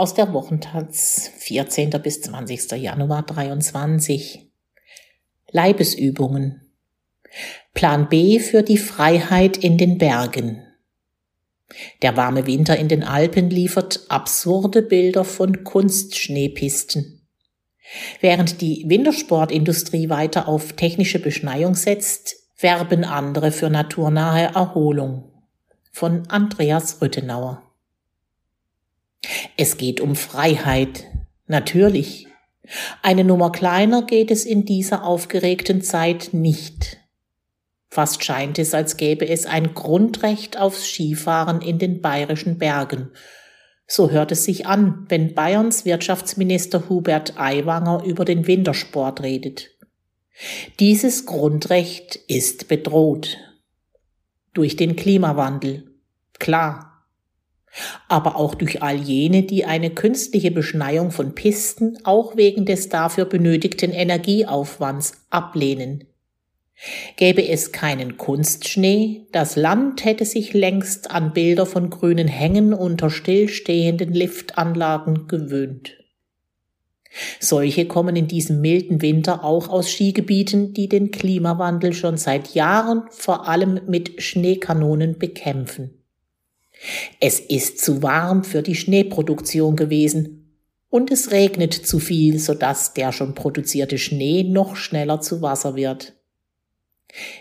aus der Wochentaz 14. bis 20. Januar 23. Leibesübungen. Plan B für die Freiheit in den Bergen. Der warme Winter in den Alpen liefert absurde Bilder von Kunstschneepisten. Während die Wintersportindustrie weiter auf technische Beschneiung setzt, werben andere für naturnahe Erholung. Von Andreas Rüttenauer. Es geht um Freiheit. Natürlich. Eine Nummer kleiner geht es in dieser aufgeregten Zeit nicht. Fast scheint es, als gäbe es ein Grundrecht aufs Skifahren in den bayerischen Bergen. So hört es sich an, wenn Bayerns Wirtschaftsminister Hubert Aiwanger über den Wintersport redet. Dieses Grundrecht ist bedroht. Durch den Klimawandel. Klar, aber auch durch all jene, die eine künstliche Beschneiung von Pisten auch wegen des dafür benötigten Energieaufwands ablehnen. Gäbe es keinen Kunstschnee, das Land hätte sich längst an Bilder von grünen Hängen unter stillstehenden Liftanlagen gewöhnt. Solche kommen in diesem milden Winter auch aus Skigebieten, die den Klimawandel schon seit Jahren vor allem mit Schneekanonen bekämpfen. Es ist zu warm für die Schneeproduktion gewesen und es regnet zu viel, sodass der schon produzierte Schnee noch schneller zu Wasser wird.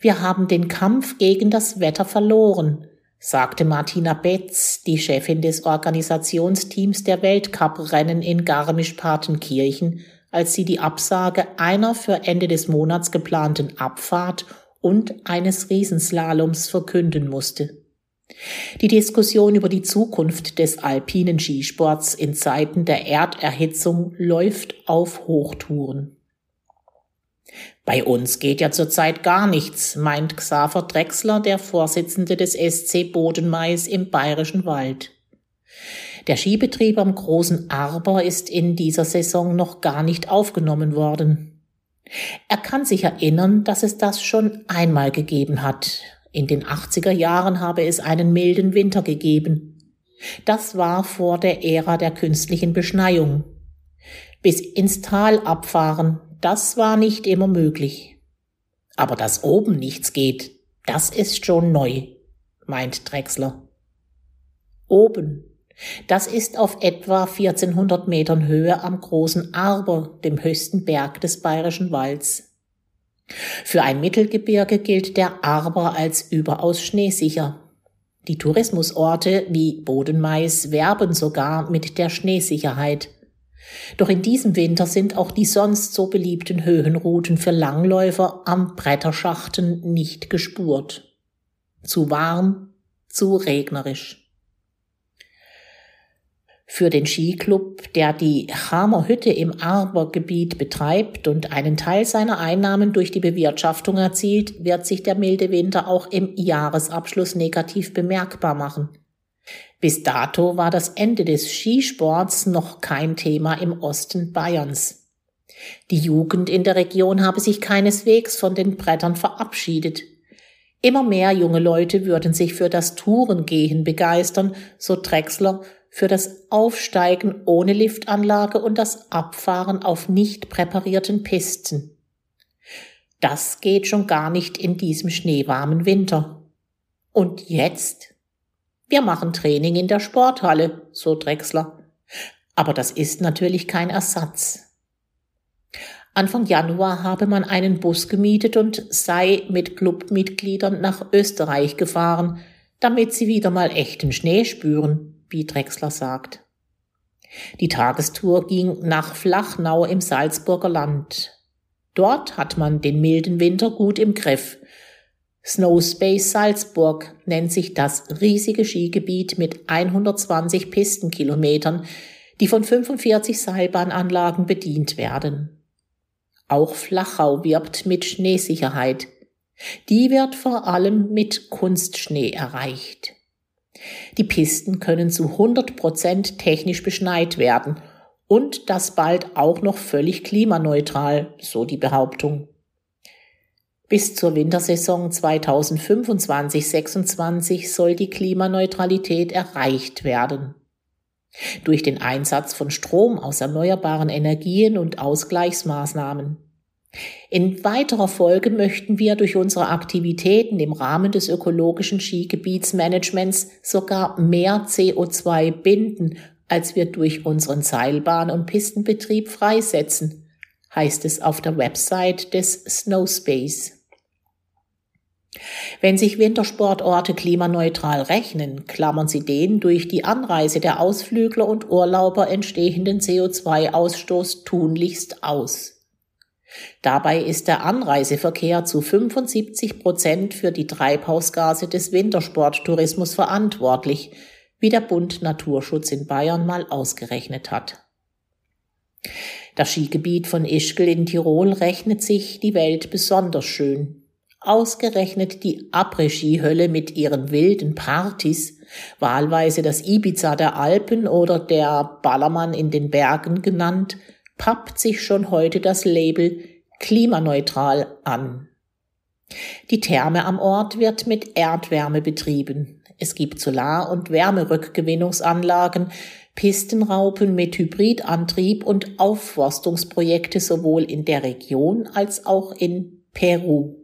Wir haben den Kampf gegen das Wetter verloren, sagte Martina Betz, die Chefin des Organisationsteams der Weltcuprennen in Garmisch-Partenkirchen, als sie die Absage einer für Ende des Monats geplanten Abfahrt und eines Riesenslaloms verkünden musste. Die Diskussion über die Zukunft des alpinen Skisports in Zeiten der Erderhitzung läuft auf Hochtouren. Bei uns geht ja zurzeit gar nichts, meint Xaver Drechsler, der Vorsitzende des SC Bodenmais im Bayerischen Wald. Der Skibetrieb am Großen Arber ist in dieser Saison noch gar nicht aufgenommen worden. Er kann sich erinnern, dass es das schon einmal gegeben hat, in den 80er Jahren habe es einen milden Winter gegeben. Das war vor der Ära der künstlichen Beschneiung. Bis ins Tal abfahren, das war nicht immer möglich. Aber dass oben nichts geht, das ist schon neu, meint Drechsler. Oben, das ist auf etwa 1400 Metern Höhe am großen Arber, dem höchsten Berg des bayerischen Walds. Für ein Mittelgebirge gilt der Arber als überaus schneesicher. Die Tourismusorte wie Bodenmais werben sogar mit der Schneesicherheit. Doch in diesem Winter sind auch die sonst so beliebten Höhenrouten für Langläufer am Bretterschachten nicht gespurt. Zu warm, zu regnerisch. Für den Skiclub, der die Chamer Hütte im Arbergebiet betreibt und einen Teil seiner Einnahmen durch die Bewirtschaftung erzielt, wird sich der milde Winter auch im Jahresabschluss negativ bemerkbar machen. Bis dato war das Ende des Skisports noch kein Thema im Osten Bayerns. Die Jugend in der Region habe sich keineswegs von den Brettern verabschiedet. Immer mehr junge Leute würden sich für das Tourengehen begeistern, so Drechsler, für das Aufsteigen ohne Liftanlage und das Abfahren auf nicht präparierten Pisten. Das geht schon gar nicht in diesem schneewarmen Winter. Und jetzt? Wir machen Training in der Sporthalle, so Drechsler. Aber das ist natürlich kein Ersatz. Anfang Januar habe man einen Bus gemietet und sei mit Clubmitgliedern nach Österreich gefahren, damit sie wieder mal echten Schnee spüren wie Drechsler sagt. Die Tagestour ging nach Flachnau im Salzburger Land. Dort hat man den milden Winter gut im Griff. Snowspace Salzburg nennt sich das riesige Skigebiet mit 120 Pistenkilometern, die von 45 Seilbahnanlagen bedient werden. Auch Flachau wirbt mit Schneesicherheit. Die wird vor allem mit Kunstschnee erreicht. Die Pisten können zu 100 Prozent technisch beschneit werden und das bald auch noch völlig klimaneutral, so die Behauptung. Bis zur Wintersaison 2025-26 soll die Klimaneutralität erreicht werden. Durch den Einsatz von Strom aus erneuerbaren Energien und Ausgleichsmaßnahmen. In weiterer Folge möchten wir durch unsere Aktivitäten im Rahmen des ökologischen Skigebietsmanagements sogar mehr CO2 binden, als wir durch unseren Seilbahn- und Pistenbetrieb freisetzen, heißt es auf der Website des Snowspace. Wenn sich Wintersportorte klimaneutral rechnen, klammern sie den durch die Anreise der Ausflügler und Urlauber entstehenden CO2-Ausstoß tunlichst aus. Dabei ist der Anreiseverkehr zu 75 Prozent für die Treibhausgase des Wintersporttourismus verantwortlich, wie der Bund Naturschutz in Bayern mal ausgerechnet hat. Das Skigebiet von Ischgl in Tirol rechnet sich die Welt besonders schön. Ausgerechnet die Après-Ski-Hölle mit ihren wilden Partys, wahlweise das Ibiza der Alpen oder der Ballermann in den Bergen genannt, pappt sich schon heute das Label klimaneutral an. Die Therme am Ort wird mit Erdwärme betrieben. Es gibt Solar- und Wärmerückgewinnungsanlagen, Pistenraupen mit Hybridantrieb und Aufforstungsprojekte sowohl in der Region als auch in Peru.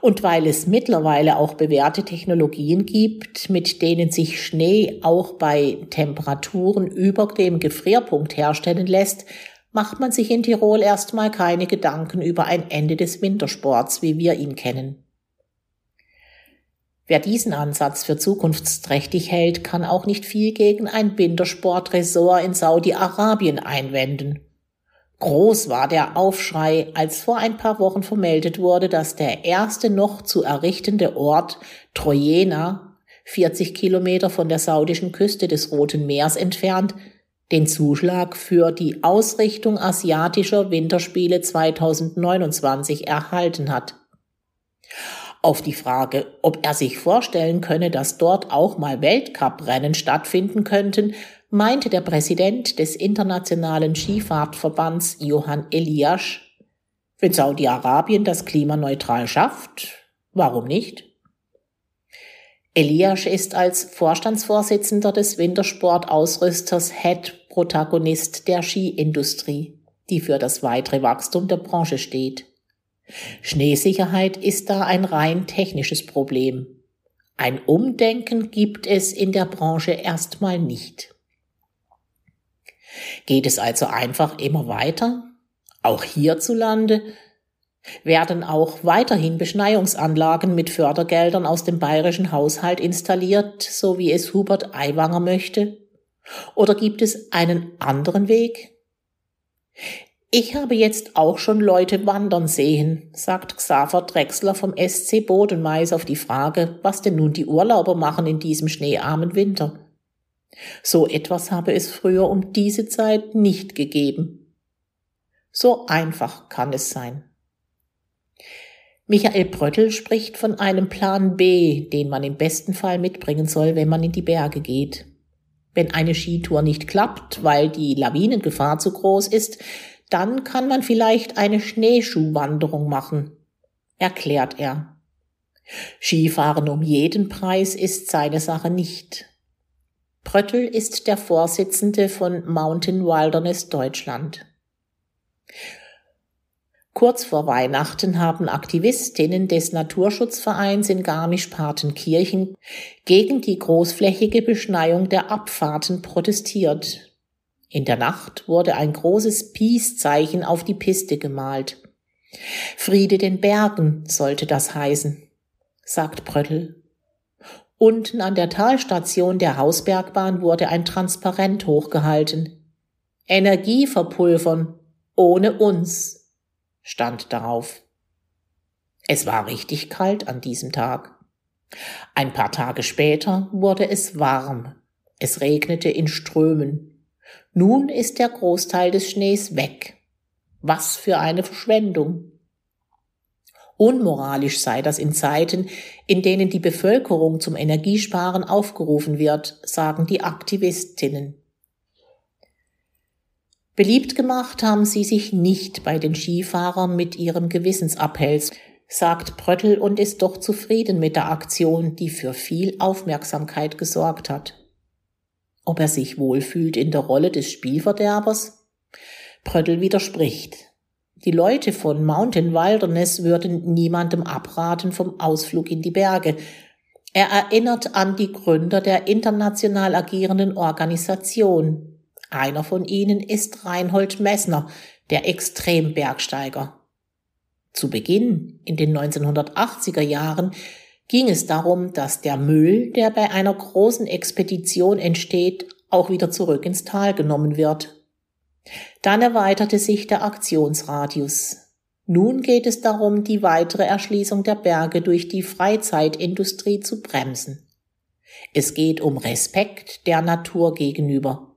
Und weil es mittlerweile auch bewährte Technologien gibt, mit denen sich Schnee auch bei Temperaturen über dem Gefrierpunkt herstellen lässt, macht man sich in Tirol erstmal keine Gedanken über ein Ende des Wintersports, wie wir ihn kennen. Wer diesen Ansatz für zukunftsträchtig hält, kann auch nicht viel gegen ein Wintersportresort in Saudi-Arabien einwenden. Groß war der Aufschrei, als vor ein paar Wochen vermeldet wurde, dass der erste noch zu errichtende Ort Trojena, 40 Kilometer von der saudischen Küste des Roten Meers entfernt, den Zuschlag für die Ausrichtung asiatischer Winterspiele 2029 erhalten hat. Auf die Frage, ob er sich vorstellen könne, dass dort auch mal Weltcuprennen stattfinden könnten, meinte der Präsident des Internationalen Skifahrtverbands Johann Eliasch, wenn Saudi-Arabien das klimaneutral schafft, warum nicht? Eliasch ist als Vorstandsvorsitzender des Wintersportausrüsters Head Protagonist der Skiindustrie, die für das weitere Wachstum der Branche steht. Schneesicherheit ist da ein rein technisches Problem. Ein Umdenken gibt es in der Branche erstmal nicht. Geht es also einfach immer weiter? Auch hierzulande werden auch weiterhin Beschneiungsanlagen mit Fördergeldern aus dem bayerischen Haushalt installiert, so wie es Hubert Aiwanger möchte? Oder gibt es einen anderen Weg? Ich habe jetzt auch schon Leute wandern sehen, sagt Xaver Drechsler vom SC Bodenmais auf die Frage, was denn nun die Urlauber machen in diesem schneearmen Winter. So etwas habe es früher um diese Zeit nicht gegeben. So einfach kann es sein. Michael Bröttel spricht von einem Plan B, den man im besten Fall mitbringen soll, wenn man in die Berge geht. Wenn eine Skitour nicht klappt, weil die Lawinengefahr zu groß ist, dann kann man vielleicht eine Schneeschuhwanderung machen, erklärt er. Skifahren um jeden Preis ist seine Sache nicht. Bröttl ist der Vorsitzende von Mountain Wilderness Deutschland. Kurz vor Weihnachten haben Aktivistinnen des Naturschutzvereins in Garmisch-Partenkirchen gegen die großflächige Beschneiung der Abfahrten protestiert. In der Nacht wurde ein großes Peace-Zeichen auf die Piste gemalt. Friede den Bergen sollte das heißen, sagt Bröttl. Unten an der Talstation der Hausbergbahn wurde ein Transparent hochgehalten. Energie verpulvern, ohne uns, stand darauf. Es war richtig kalt an diesem Tag. Ein paar Tage später wurde es warm. Es regnete in Strömen. Nun ist der Großteil des Schnees weg. Was für eine Verschwendung. Unmoralisch sei das in Zeiten, in denen die Bevölkerung zum Energiesparen aufgerufen wird, sagen die Aktivistinnen. Beliebt gemacht haben sie sich nicht bei den Skifahrern mit ihrem Gewissensappells, sagt Bröttl und ist doch zufrieden mit der Aktion, die für viel Aufmerksamkeit gesorgt hat. ob er sich wohlfühlt in der Rolle des Spielverderbers? Pröttl widerspricht. Die Leute von Mountain Wilderness würden niemandem abraten vom Ausflug in die Berge. Er erinnert an die Gründer der international agierenden Organisation. Einer von ihnen ist Reinhold Messner, der Extrembergsteiger. Zu Beginn, in den 1980er Jahren, ging es darum, dass der Müll, der bei einer großen Expedition entsteht, auch wieder zurück ins Tal genommen wird. Dann erweiterte sich der Aktionsradius. Nun geht es darum, die weitere Erschließung der Berge durch die Freizeitindustrie zu bremsen. Es geht um Respekt der Natur gegenüber.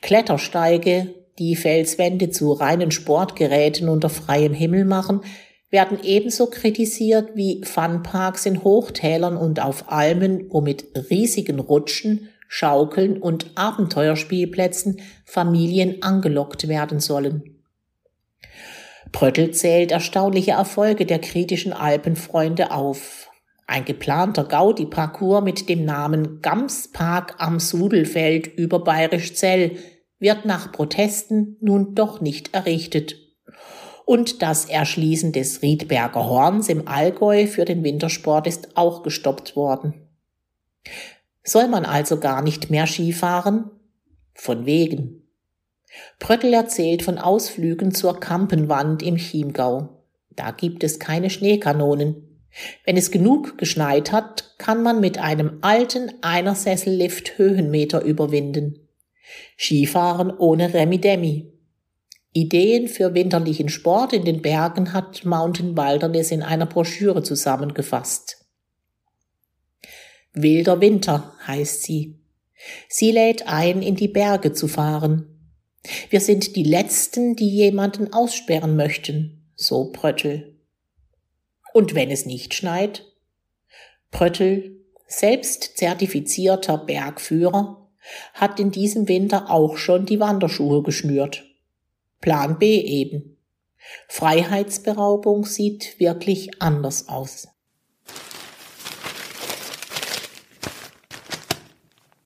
Klettersteige, die Felswände zu reinen Sportgeräten unter freiem Himmel machen, werden ebenso kritisiert wie Funparks in Hochtälern und auf Almen, wo mit riesigen Rutschen Schaukeln und Abenteuerspielplätzen Familien angelockt werden sollen. Pröttl zählt erstaunliche Erfolge der kritischen Alpenfreunde auf. Ein geplanter Gaudi-Parcours mit dem Namen Gamspark am Sudelfeld über Bayerisch Zell wird nach Protesten nun doch nicht errichtet. Und das Erschließen des Riedberger Horns im Allgäu für den Wintersport ist auch gestoppt worden. Soll man also gar nicht mehr Skifahren? Von wegen. Pröttl erzählt von Ausflügen zur Kampenwand im Chiemgau. Da gibt es keine Schneekanonen. Wenn es genug geschneit hat, kann man mit einem alten Einersessellift Höhenmeter überwinden. Skifahren ohne Remi-Demi. Ideen für winterlichen Sport in den Bergen hat Mountain Wilderness in einer Broschüre zusammengefasst. Wilder Winter heißt sie. Sie lädt ein, in die Berge zu fahren. Wir sind die Letzten, die jemanden aussperren möchten, so Pröttl. Und wenn es nicht schneit? Pröttl, selbst zertifizierter Bergführer, hat in diesem Winter auch schon die Wanderschuhe geschnürt. Plan B eben. Freiheitsberaubung sieht wirklich anders aus.